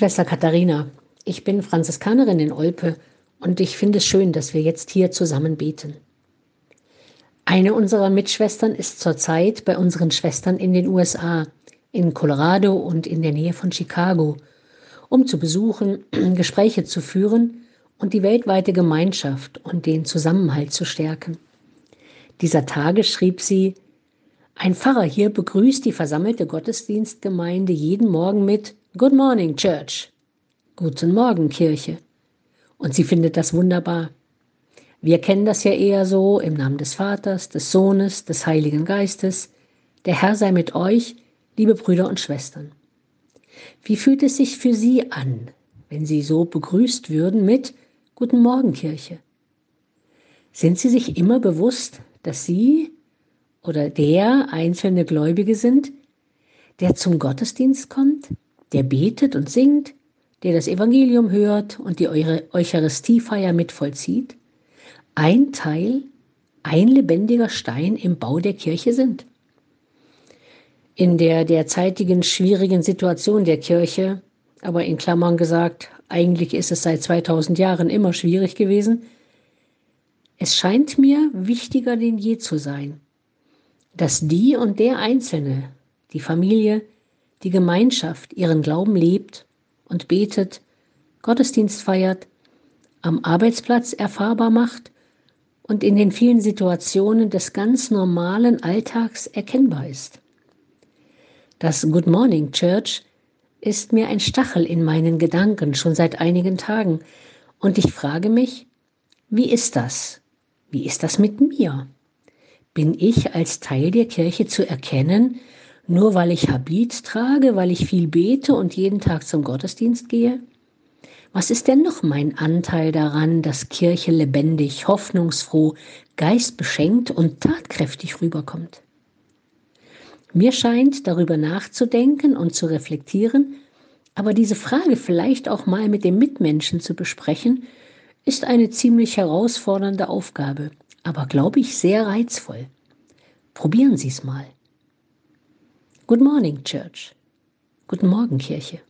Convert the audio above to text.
Schwester Katharina, ich bin Franziskanerin in Olpe und ich finde es schön, dass wir jetzt hier zusammen beten. Eine unserer Mitschwestern ist zurzeit bei unseren Schwestern in den USA, in Colorado und in der Nähe von Chicago, um zu besuchen, Gespräche zu führen und die weltweite Gemeinschaft und den Zusammenhalt zu stärken. Dieser Tage schrieb sie, ein Pfarrer hier begrüßt die versammelte Gottesdienstgemeinde jeden Morgen mit Good Morning Church. Guten Morgen Kirche. Und sie findet das wunderbar. Wir kennen das ja eher so im Namen des Vaters, des Sohnes, des Heiligen Geistes. Der Herr sei mit euch, liebe Brüder und Schwestern. Wie fühlt es sich für Sie an, wenn Sie so begrüßt würden mit Guten Morgen Kirche? Sind Sie sich immer bewusst, dass Sie oder der einzelne Gläubige sind, der zum Gottesdienst kommt, der betet und singt, der das Evangelium hört und die Eucharistiefeier mit vollzieht, ein Teil, ein lebendiger Stein im Bau der Kirche sind. In der derzeitigen schwierigen Situation der Kirche, aber in Klammern gesagt, eigentlich ist es seit 2000 Jahren immer schwierig gewesen, es scheint mir wichtiger denn je zu sein, dass die und der Einzelne, die Familie, die Gemeinschaft ihren Glauben lebt und betet, Gottesdienst feiert, am Arbeitsplatz erfahrbar macht und in den vielen Situationen des ganz normalen Alltags erkennbar ist. Das Good Morning Church ist mir ein Stachel in meinen Gedanken schon seit einigen Tagen und ich frage mich, wie ist das? Wie ist das mit mir? Bin ich als Teil der Kirche zu erkennen, nur weil ich Habit trage, weil ich viel bete und jeden Tag zum Gottesdienst gehe? Was ist denn noch mein Anteil daran, dass Kirche lebendig, hoffnungsfroh, geistbeschenkt und tatkräftig rüberkommt? Mir scheint, darüber nachzudenken und zu reflektieren, aber diese Frage vielleicht auch mal mit dem Mitmenschen zu besprechen, ist eine ziemlich herausfordernde Aufgabe, aber glaube ich sehr reizvoll. Probieren Sie es mal. Good morning, Church. Guten Morgen, Kirche.